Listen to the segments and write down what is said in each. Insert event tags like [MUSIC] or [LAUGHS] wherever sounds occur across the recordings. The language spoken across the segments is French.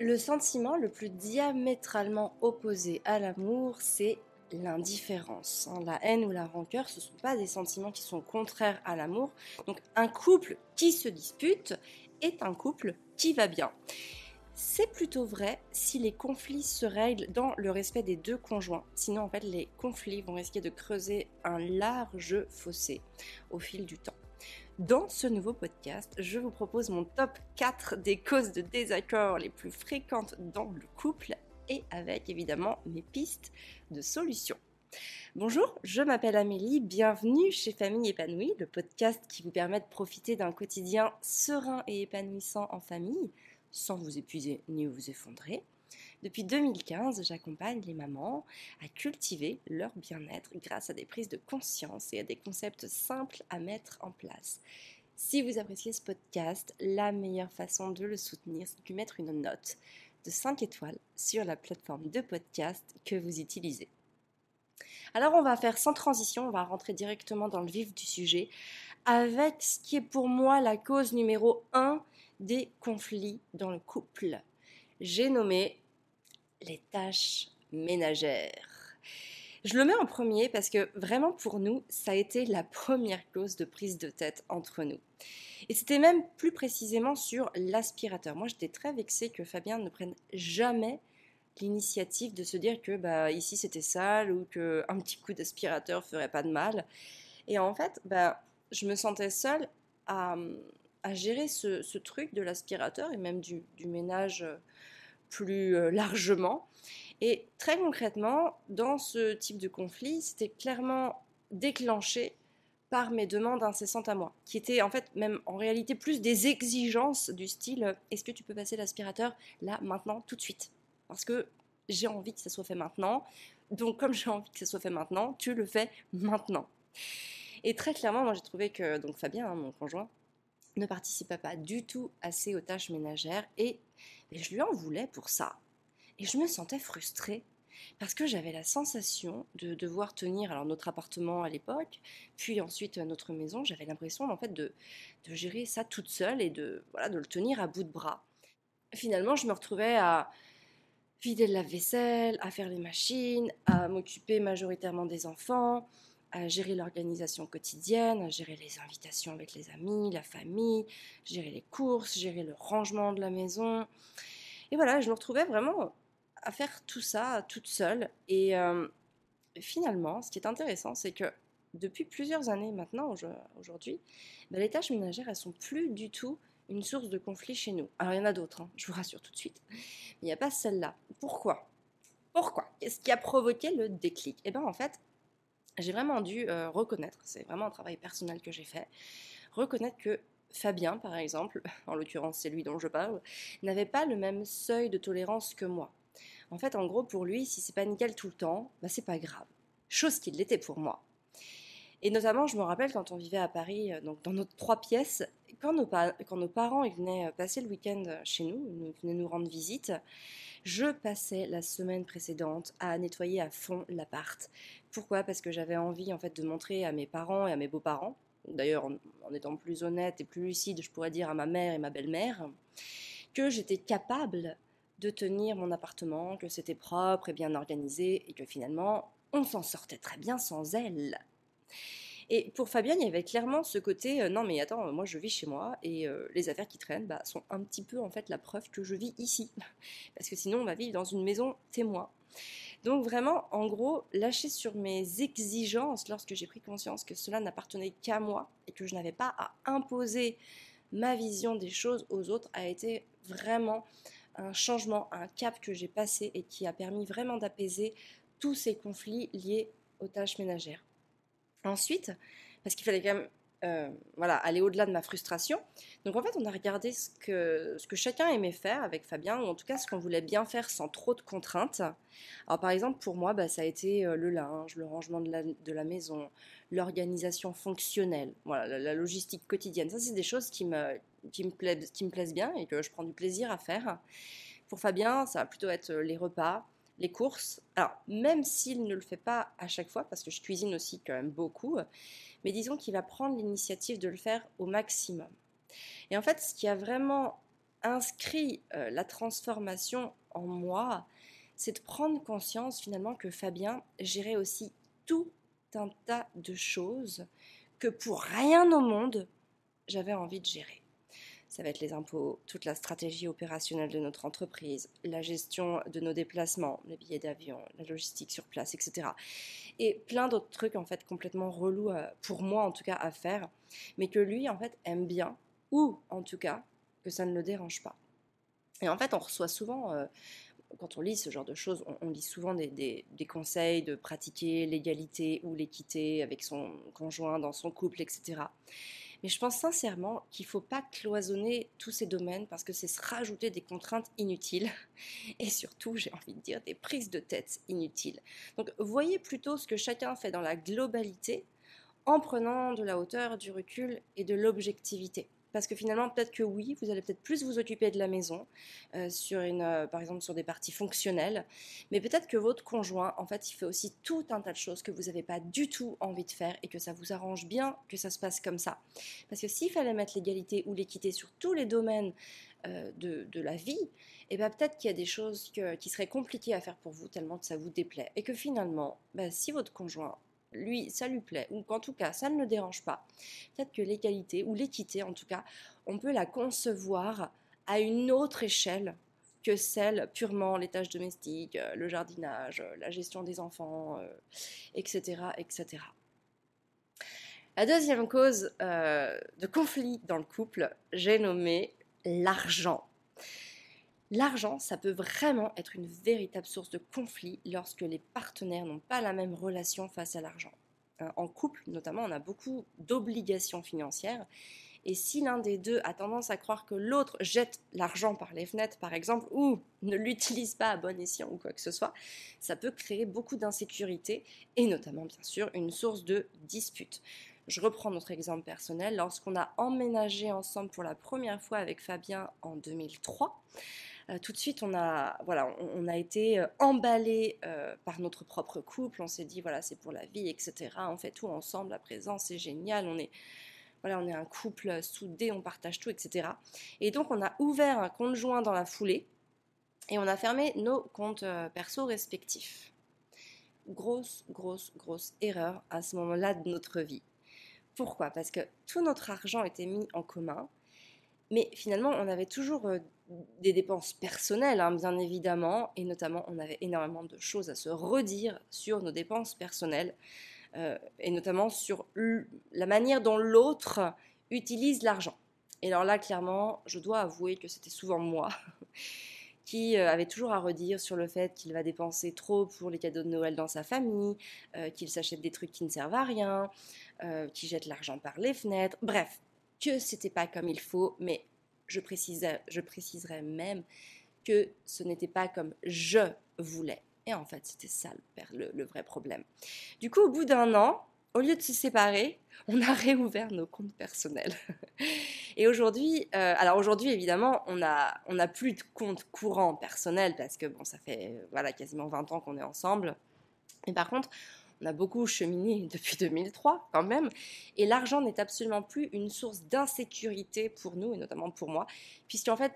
Le sentiment le plus diamétralement opposé à l'amour, c'est l'indifférence. Hein. La haine ou la rancœur, ce ne sont pas des sentiments qui sont contraires à l'amour. Donc un couple qui se dispute est un couple qui va bien. C'est plutôt vrai si les conflits se règlent dans le respect des deux conjoints. Sinon, en fait, les conflits vont risquer de creuser un large fossé au fil du temps. Dans ce nouveau podcast, je vous propose mon top 4 des causes de désaccord les plus fréquentes dans le couple et avec évidemment mes pistes de solutions. Bonjour, je m'appelle Amélie, bienvenue chez Famille épanouie, le podcast qui vous permet de profiter d'un quotidien serein et épanouissant en famille, sans vous épuiser ni vous effondrer. Depuis 2015, j'accompagne les mamans à cultiver leur bien-être grâce à des prises de conscience et à des concepts simples à mettre en place. Si vous appréciez ce podcast, la meilleure façon de le soutenir, c'est de lui mettre une note de 5 étoiles sur la plateforme de podcast que vous utilisez. Alors on va faire sans transition, on va rentrer directement dans le vif du sujet avec ce qui est pour moi la cause numéro 1 des conflits dans le couple. J'ai nommé les tâches ménagères. Je le mets en premier parce que vraiment pour nous, ça a été la première cause de prise de tête entre nous. Et c'était même plus précisément sur l'aspirateur. Moi, j'étais très vexée que Fabien ne prenne jamais l'initiative de se dire que bah, ici c'était sale ou qu'un petit coup d'aspirateur ferait pas de mal. Et en fait, bah, je me sentais seule à, gérer ce, truc de l'aspirateur et même du ménage plus euh, largement. Et très concrètement, dans ce type de conflit, c'était clairement déclenché par mes demandes incessantes à moi, qui étaient en fait même en réalité plus des exigences du style est-ce que tu peux passer l'aspirateur là, maintenant, tout de suite? Parce que j'ai envie que ça soit fait maintenant. Donc comme j'ai envie que ça soit fait maintenant, tu le fais maintenant. Et très clairement, moi j'ai trouvé que donc Fabien, hein, mon conjoint, ne participait pas du tout assez aux tâches ménagères et, je lui en voulais pour ça. Et je me sentais frustrée parce que j'avais la sensation de devoir tenir alors notre appartement à l'époque, puis ensuite notre maison. J'avais l'impression en fait de, de, gérer ça toute seule et de voilà de le tenir à bout de bras. Finalement, je me retrouvais à vider le lave-vaisselle, à faire les machines, à m'occuper majoritairement des enfants, à gérer l'organisation quotidienne, à gérer les invitations avec les amis, la famille, gérer les courses, gérer le rangement de la maison. Et voilà, je me retrouvais vraiment à faire tout ça toute seule. Et euh, finalement, ce qui est intéressant, c'est que depuis plusieurs années maintenant, aujourd'hui, bah, les tâches ménagères, elles sont plus du tout une source de conflit chez nous. Alors il y en a d'autres, hein, je vous rassure tout de suite, mais il n'y a pas celle-là. Pourquoi? Pourquoi? Qu'est-ce qui a provoqué le déclic? Eh bien en fait, j'ai vraiment dû euh, reconnaître, c'est vraiment un travail personnel que j'ai fait, reconnaître que Fabien, par exemple, [LAUGHS] en l'occurrence c'est lui dont je parle, n'avait pas le même seuil de tolérance que moi. En fait, en gros, pour lui, si c'est pas nickel tout le temps, bah c'est pas grave. Chose qu'il l'était pour moi. Et notamment, je me rappelle quand on vivait à Paris, euh, donc dans nos trois pièces, quand nos, parents venaient euh, passer le week-end chez nous, ils venaient nous rendre visite, je passais la semaine précédente à nettoyer à fond l'appart. Pourquoi? Parce que j'avais envie en fait de montrer à mes parents et à mes beaux-parents, d'ailleurs en, étant plus honnête et plus lucide, je pourrais dire à ma mère et ma belle-mère, que j'étais capable de tenir mon appartement, que c'était propre et bien organisé et que finalement on s'en sortait très bien sans elle. Et pour Fabienne, il y avait clairement ce côté euh, non mais attends, moi je vis chez moi et euh, les affaires qui traînent bah, sont un petit peu en fait la preuve que je vis ici. [LAUGHS] Parce que sinon on va vivre dans une maison témoin. Donc vraiment, en gros, lâcher sur mes exigences lorsque j'ai pris conscience que cela n'appartenait qu'à moi et que je n'avais pas à imposer ma vision des choses aux autres a été vraiment un changement, un cap que j'ai passé et qui a permis vraiment d'apaiser tous ces conflits liés aux tâches ménagères. Ensuite, parce qu'il fallait quand même euh, voilà, aller au-delà de ma frustration. Donc en fait, on a regardé ce que, ce que chacun aimait faire avec Fabien, ou en tout cas ce qu'on voulait bien faire sans trop de contraintes. Alors par exemple, pour moi, bah, ça a été euh, le linge, le rangement de la, de la maison, l'organisation fonctionnelle, voilà, la, logistique quotidienne. Ça, c'est des choses qui me, qui, me plaisent, qui me plaisent bien et que je prends du plaisir à faire. Pour Fabien, ça va plutôt être les repas, les courses. Alors, même s'il ne le fait pas à chaque fois, parce que je cuisine aussi quand même beaucoup, mais disons qu'il va prendre l'initiative de le faire au maximum. Et en fait, ce qui a vraiment inscrit euh, la transformation en moi, c'est de prendre conscience finalement que Fabien gérait aussi tout un tas de choses que pour rien au monde, j'avais envie de gérer. Ça va être les impôts, toute la stratégie opérationnelle de notre entreprise, la gestion de nos déplacements, les billets d'avion, la logistique sur place, etc. Et plein d'autres trucs en fait complètement relous euh, pour moi en tout cas à faire, mais que lui en fait aime bien, ou en tout cas que ça ne le dérange pas. Et en fait on reçoit souvent... Euh, quand on lit ce genre de choses, on, lit souvent des, conseils de pratiquer l'égalité ou l'équité avec son conjoint dans son couple, etc. Mais je pense sincèrement qu'il ne faut pas cloisonner tous ces domaines parce que c'est se rajouter des contraintes inutiles [LAUGHS] et surtout, j'ai envie de dire, des prises de tête inutiles. Donc voyez plutôt ce que chacun fait dans la globalité en prenant de la hauteur, du recul et de l'objectivité. Parce que finalement, peut-être que oui, vous allez peut-être plus vous occuper de la maison, euh, euh, par exemple sur des parties fonctionnelles, mais peut-être que votre conjoint, en fait, il fait aussi tout un tas de choses que vous n'avez pas du tout envie de faire et que ça vous arrange bien que ça se passe comme ça. Parce que s'il fallait mettre l'égalité ou l'équité sur tous les domaines euh, de, la vie, et eh bien peut-être qu'il y a des choses qui seraient compliquées à faire pour vous tellement que ça vous déplaît. Et que finalement, ben, si votre conjoint lui, ça lui plaît, ou qu'en tout cas, ça ne le dérange pas. Peut-être que l'égalité, ou l'équité en tout cas, on peut la concevoir à une autre échelle que celle purement les tâches domestiques, euh, le jardinage, euh, la gestion des enfants, etc., euh, etc. La deuxième cause de conflit dans le couple, j'ai nommé l'argent. L'argent, ça peut vraiment être une véritable source de conflit lorsque les partenaires n'ont pas la même relation face à l'argent. Euh, en couple, notamment, on a beaucoup d'obligations financières. Et si l'un des deux a tendance à croire que l'autre jette l'argent par les fenêtres, par exemple, ou ne l'utilise pas à bon escient ou quoi que ce soit, ça peut créer beaucoup d'insécurité et notamment, bien sûr, une source de dispute. Je reprends notre exemple personnel. Lorsqu'on a emménagé ensemble pour la première fois avec Fabien en 2003, euh, tout de suite, on a, voilà, on, a été euh, emballé euh, par notre propre couple. On s'est dit, voilà, c'est pour la vie, etc. On fait tout ensemble à présent, c'est génial. On est, voilà, on est un couple soudé, on partage tout, etc. Et donc, on a ouvert un compte joint dans la foulée et on a fermé nos comptes perso respectifs. Grosse, grosse, grosse erreur à ce moment-là de notre vie. Pourquoi? Parce que tout notre argent était mis en commun, mais finalement, on avait toujours des dépenses personnelles, hein, bien évidemment, et notamment on avait énormément de choses à se redire sur nos dépenses personnelles, euh, et notamment sur la manière dont l'autre utilise l'argent. Et alors là, clairement, je dois avouer que c'était souvent moi [LAUGHS] qui euh, avait toujours à redire sur le fait qu'il va dépenser trop pour les cadeaux de Noël dans sa famille, euh, qu'il s'achète des trucs qui ne servent à rien, qu'il jette l'argent par les fenêtres, bref, que c'était pas comme il faut, mais je, je préciserai même que ce n'était pas comme je voulais. Et en fait, c'était ça le, vrai problème. Du coup, au bout d'un an, au lieu de se séparer, on a [LAUGHS] réouvert nos comptes personnels. Et aujourd'hui, euh, alors aujourd'hui évidemment, on n'a plus de compte courant personnel parce que bon, ça fait voilà quasiment 20 ans qu'on est ensemble. Mais par contre, on a beaucoup cheminé [LAUGHS] depuis 2003 quand même, et l'argent n'est absolument plus une source d'insécurité pour nous, et notamment pour moi, puisqu'en fait,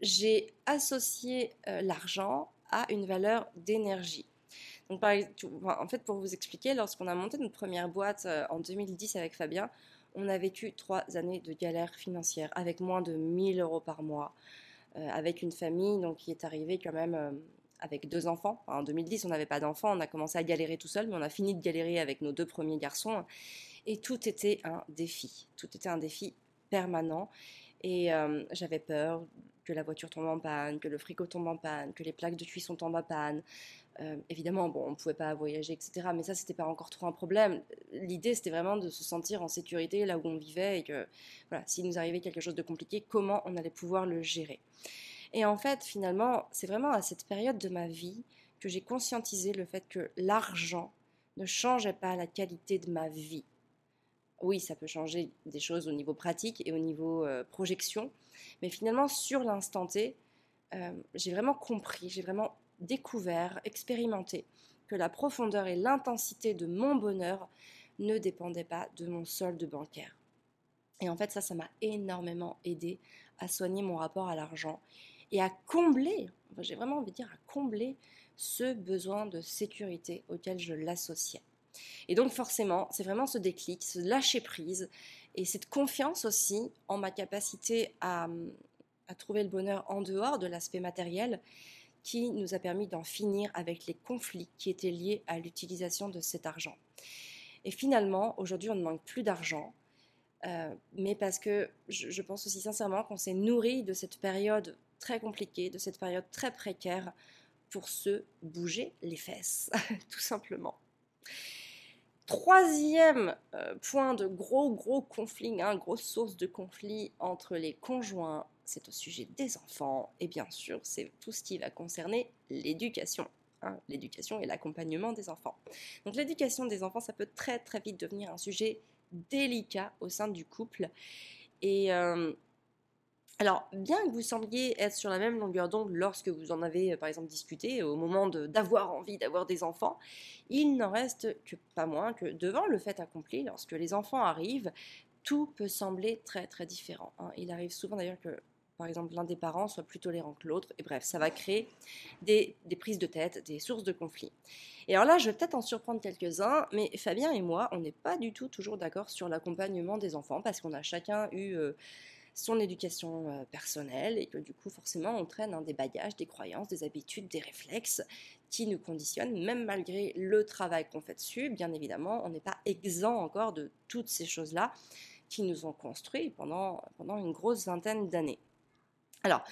j'ai associé euh, l'argent à une valeur d'énergie. Donc, en fait, pour vous expliquer, lorsqu'on a monté notre première boîte euh, en 2010 avec Fabien, on a vécu trois années de galère financière avec moins de 1000 euros par mois, euh, avec une famille donc, qui est arrivée quand même avec deux enfants. en 2010, on n'avait pas d'enfants, on a commencé à galérer tout seul, mais on a fini de galérer avec nos deux premiers garçons. Et tout était un défi. Tout était un défi permanent. Et euh, j'avais peur que la voiture tombe en panne, que le frigo tombe en panne, que les plaques de cuisson tombent en panne. Euh, évidemment, bon, on ne pouvait pas voyager, etc. Mais ça, c'était pas encore trop un problème. L'idée, c'était vraiment de se sentir en sécurité là où on vivait et que, voilà, s'il nous arrivait quelque chose de compliqué, comment on allait pouvoir le gérer. Et en fait, finalement, c'est vraiment à cette période de ma vie que j'ai conscientisé le fait que l'argent ne changeait pas la qualité de ma vie. Oui, ça peut changer des choses au niveau pratique et au niveau euh, projection, mais finalement, sur l'instant T, euh, j'ai vraiment compris, j'ai vraiment découvert, expérimenté que la profondeur et l'intensité de mon bonheur ne dépendaient pas de mon solde bancaire. Et en fait, ça, ça m'a énormément aidé à soigner mon rapport à l'argent et à combler, j'ai vraiment envie de dire à combler ce besoin de sécurité auquel je l'associais. Et donc forcément, c'est vraiment ce déclic, ce lâcher prise et cette confiance aussi en ma capacité à, trouver le bonheur en dehors de l'aspect matériel qui nous a permis d'en finir avec les conflits qui étaient liés à l'utilisation de cet argent. Et finalement, aujourd'hui, on ne manque plus d'argent, euh, mais parce que je, pense aussi sincèrement qu'on s'est nourri de cette période très compliquée, de cette période très précaire, pour se bouger les fesses, [LAUGHS] tout simplement. Troisième euh, point de gros, gros conflit, hein, grosse source de conflit entre les conjoints, c'est au sujet des enfants, et bien sûr, c'est tout ce qui va concerner l'éducation. Hein, l'éducation et l'accompagnement des enfants. Donc l'éducation des enfants, ça peut très très vite devenir un sujet délicat au sein du couple. Et euh, alors, bien que vous sembliez être sur la même longueur d'onde lorsque vous en avez, par exemple, discuté au moment d'avoir envie d'avoir des enfants, il n'en reste que pas moins que devant le fait accompli, lorsque les enfants arrivent, tout peut sembler très très différent. Hein. Il arrive souvent d'ailleurs que par exemple l'un des parents soit plus tolérant que l'autre, et bref, ça va créer des, prises de tête, des sources de conflit. Et alors là, je vais peut-être en surprendre quelques-uns, mais Fabien et moi, on n'est pas du tout toujours d'accord sur l'accompagnement des enfants, parce qu'on a chacun eu euh, son éducation euh, personnelle, et que du coup, forcément, on traîne des bagages, des croyances, des habitudes, des réflexes qui nous conditionnent, même malgré le travail qu'on fait dessus, bien évidemment, on n'est pas exempt encore de toutes ces choses-là qui nous ont construits pendant, pendant une grosse vingtaine d'années. Alors,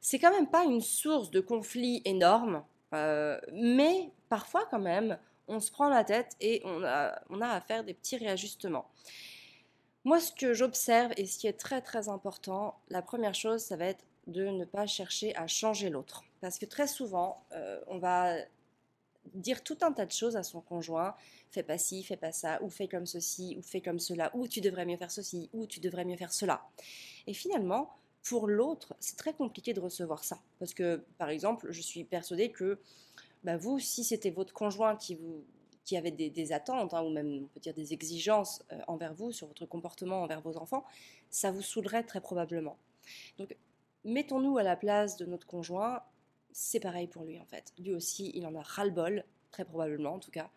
c'est quand même pas une source de conflit énorme, euh, mais parfois quand même, on se prend la tête et on a, on a à faire des petits réajustements. Moi, ce que j'observe et ce qui est très très important, la première chose, ça va être de ne pas chercher à changer l'autre. Parce que très souvent, euh, on va dire tout un tas de choses à son conjoint, fais pas ci, fais pas ça, ou fais comme ceci, ou fais comme cela, ou tu devrais mieux faire ceci, ou tu devrais mieux faire cela. Et finalement, pour l'autre, c'est très compliqué de recevoir ça. Parce que, par exemple, je suis persuadée que bah, vous, si c'était votre conjoint qui, vous, qui avait des, attentes, hein, ou même on peut dire des exigences euh, envers vous, sur votre comportement envers vos enfants, ça vous saoulerait très probablement. Donc, mettons-nous à la place de notre conjoint, c'est pareil pour lui en fait. Lui aussi, il en a ras-le-bol, très probablement en tout cas,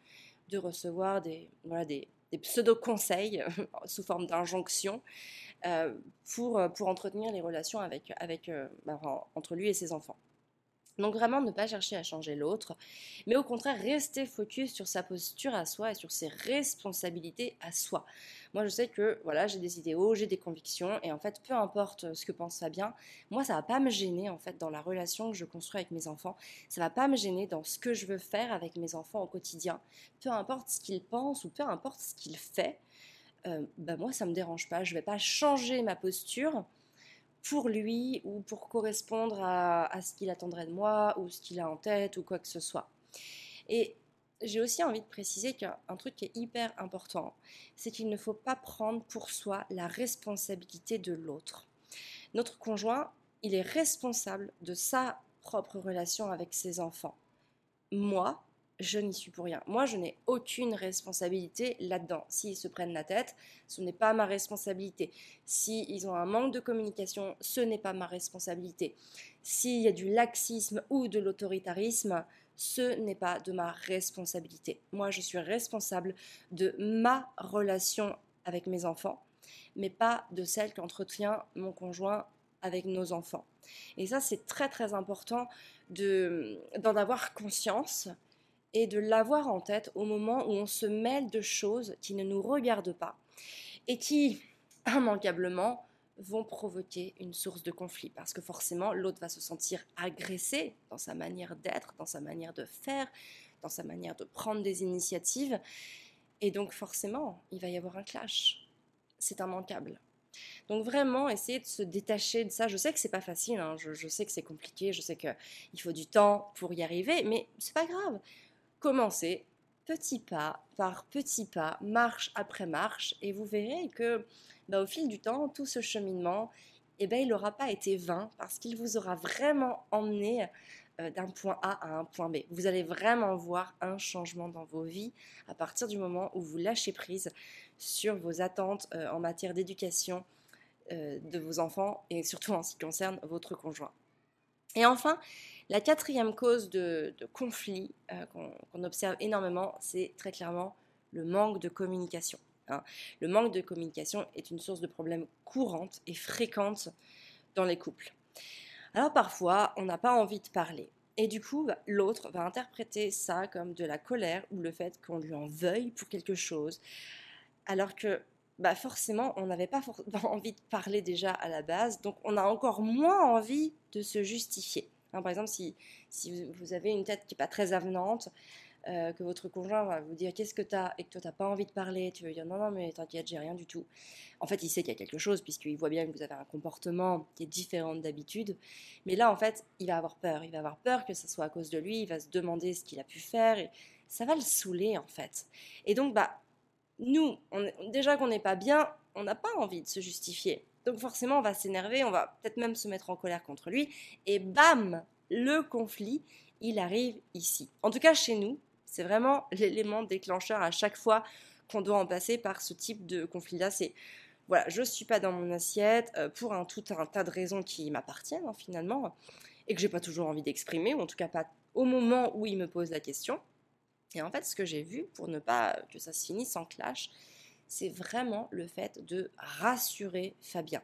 de recevoir des, des, des pseudo-conseils [LAUGHS] sous forme d'injonction euh, pour, euh, pour entretenir les relations avec, bah, entre lui et ses enfants. Donc vraiment ne pas chercher à changer l'autre, mais au contraire rester focus sur sa posture à soi et sur ses responsabilités à soi. Moi je sais que voilà, j'ai des idéaux, j'ai des convictions et en fait peu importe ce que pense Fabien, moi ça va pas me gêner en fait dans la relation que je construis avec mes enfants, ça va pas me gêner dans ce que je veux faire avec mes enfants au quotidien. Peu importe ce qu'il pense ou peu importe ce qu'il fait, euh, bah moi ça me dérange pas, je vais pas changer ma posture pour lui ou pour correspondre à, ce qu'il attendrait de moi ou ce qu'il a en tête ou quoi que ce soit. Et j'ai aussi envie de préciser qu'un truc qui est hyper important, c'est qu'il ne faut pas prendre pour soi la responsabilité de l'autre. Notre conjoint, il est responsable de sa propre relation avec ses enfants. Moi, je n'y suis pour rien. Moi, je n'ai aucune responsabilité là-dedans. S'ils se prennent la tête, ce n'est pas ma responsabilité. S'ils ont un manque de communication, ce n'est pas ma responsabilité. S'il y a du laxisme ou de l'autoritarisme, ce n'est pas de ma responsabilité. Moi, je suis responsable de ma relation avec mes enfants, mais pas de celle qu'entretient mon conjoint avec nos enfants. Et ça, c'est très très important d'en avoir conscience et de l'avoir en tête au moment où on se mêle de choses qui ne nous regardent pas et qui, immanquablement, vont provoquer une source de conflit parce que forcément l'autre va se sentir agressé dans sa manière d'être, dans sa manière de faire, dans sa manière de prendre des initiatives et donc forcément il va y avoir un clash. C'est immanquable. Donc vraiment, essayer de se détacher de ça. Je sais que c'est pas facile, hein. je, sais que c'est compliqué, je sais qu'il faut du temps pour y arriver, mais c'est pas grave. Commencez petit pas par petit pas, marche après marche, et vous verrez que bah, au fil du temps, tout ce cheminement, eh ben, il n'aura pas été vain parce qu'il vous aura vraiment emmené euh, d'un point A à un point B. Vous allez vraiment voir un changement dans vos vies à partir du moment où vous lâchez prise sur vos attentes euh, en matière d'éducation euh, de vos enfants et surtout en ce qui concerne votre conjoint. Et enfin, la quatrième cause de, conflit euh, qu'on observe énormément, c'est très clairement le manque de communication. Hein. Le manque de communication est une source de problèmes courante et fréquente dans les couples. Alors parfois, on n'a pas envie de parler. Et du coup, bah, l'autre va interpréter ça comme de la colère ou le fait qu'on lui en veuille pour quelque chose. Alors que bah forcément, on n'avait pas [LAUGHS] envie de parler déjà à la base, donc on a encore moins envie de se justifier. Hein, par exemple, si, vous avez une tête qui n'est pas très avenante, euh, que votre conjoint va vous dire qu'est-ce que tu as et que toi tu n'as pas envie de parler, tu veux dire non, non, mais t'inquiète, j'ai rien du tout. En fait, il sait qu'il y a quelque chose puisqu'il voit bien que vous avez un comportement qui est différent d'habitude. Mais là, en fait, il va avoir peur. Il va avoir peur que ce soit à cause de lui, il va se demander ce qu'il a pu faire et ça va le saouler en fait. Et donc, bah, nous, déjà qu'on n'est pas bien, on n'a pas envie de se justifier. Donc forcément, on va s'énerver, on va peut-être même se mettre en colère contre lui, et bam, le conflit, il arrive ici. En tout cas, chez nous, c'est vraiment [LAUGHS] l'élément déclencheur à chaque fois qu'on doit en passer par ce type de conflit-là. C'est voilà, je ne suis pas dans mon assiette euh, pour un tout un tas de raisons qui m'appartiennent hein, finalement et que j'ai pas toujours envie d'exprimer, ou en tout cas pas au moment où il me pose la question. Et en fait, ce que j'ai vu, pour ne pas que ça se finisse en clash, c'est vraiment le fait de rassurer Fabien.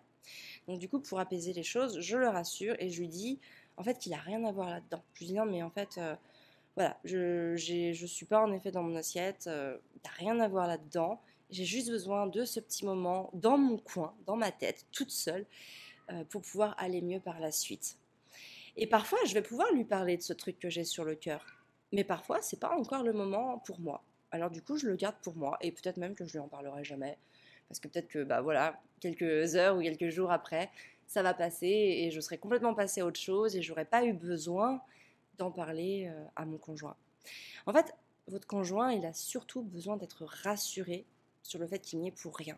Donc du coup, pour apaiser les choses, je le rassure et je lui dis en fait qu'il n'a rien à voir là-dedans. Je lui dis non mais en fait, euh, voilà, je ne suis pas en effet dans mon assiette, euh, a rien à voir là-dedans. J'ai juste besoin de ce petit moment dans mon coin, dans ma tête, toute seule, euh, pour pouvoir aller mieux par la suite. Et parfois, je vais pouvoir lui parler de ce truc que j'ai sur le cœur. Mais parfois, c'est pas encore le moment pour moi. Alors du coup, je le garde pour moi et peut-être même que je lui en parlerai jamais parce que peut-être que bah voilà, quelques heures ou quelques jours après, ça va passer et je serai complètement passée à autre chose et j'aurais pas eu besoin d'en parler euh, à mon conjoint. En fait, votre conjoint, il a surtout besoin d'être rassuré sur le fait qu'il n'y est pour rien.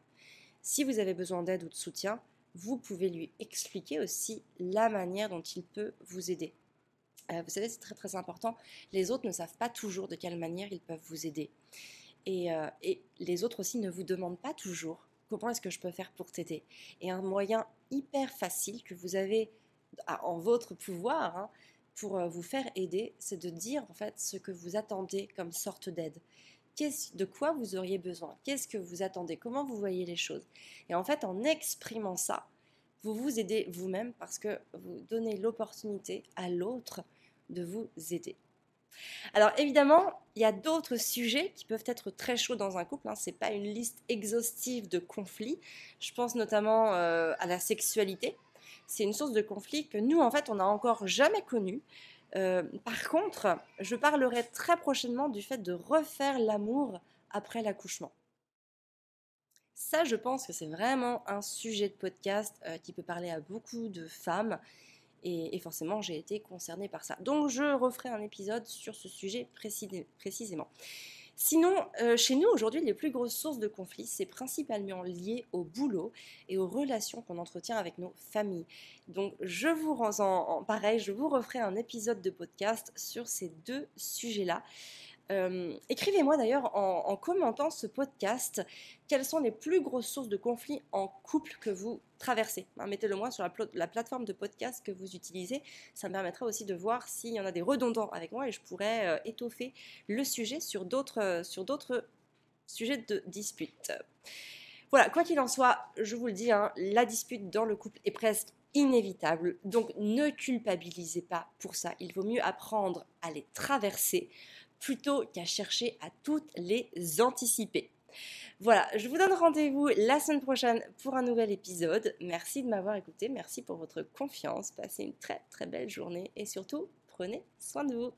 Si vous avez besoin d'aide ou de soutien, vous pouvez lui expliquer aussi la manière dont il peut vous aider. Euh, vous savez, c'est très très important. Les autres ne savent pas toujours de quelle manière ils peuvent vous aider. Et, euh, les autres aussi ne vous demandent pas toujours comment est-ce que je peux faire pour t'aider. Et un moyen hyper facile que vous avez en votre pouvoir hein, pour euh, vous faire aider, c'est de dire en fait ce que vous attendez comme sorte d'aide. De quoi vous auriez besoin? Qu'est-ce que vous attendez? Comment vous voyez les choses? Et en fait, en exprimant ça, vous vous aidez vous-même parce que vous donnez l'opportunité à l'autre de vous aider. Alors évidemment, il y a d'autres sujets qui peuvent être très chauds dans un couple. Hein. Ce n'est pas une liste exhaustive de conflits. Je pense notamment euh, à la sexualité. C'est une source de conflit que nous, en fait, on n'a encore jamais connue. Euh, par contre, je parlerai très prochainement du fait de refaire l'amour après l'accouchement. Ça, je pense que c'est vraiment un sujet de podcast euh, qui peut parler à beaucoup de femmes. Et, forcément, j'ai été concernée par ça. Donc, je referai un épisode sur ce sujet précisément. Sinon, euh, chez nous, aujourd'hui, les plus grosses sources de conflits, c'est principalement lié au boulot et aux relations qu'on entretient avec nos familles. Donc, je vous rends en pareil, je vous referai un épisode de podcast sur ces deux sujets-là. Euh, écrivez-moi d'ailleurs en, commentant ce podcast quelles sont les plus grosses sources de conflits en couple que vous traversez. Hein, mettez-le moi sur la, plateforme de podcast que vous utilisez. Ça me permettra aussi de voir s'il y en a des redondants avec moi et je pourrais euh, étoffer le sujet sur d'autres, euh, sur d'autres sujets de dispute. Voilà, quoi qu'il en soit, je vous le dis, hein, la dispute dans le couple est presque inévitable. Donc ne culpabilisez pas pour ça. Il vaut mieux apprendre à les traverser plutôt qu'à chercher à toutes les anticiper. Voilà, je vous donne rendez-vous la semaine prochaine pour un nouvel épisode. Merci de m'avoir écouté, merci pour votre confiance. Passez une très très belle journée et surtout, prenez soin de vous.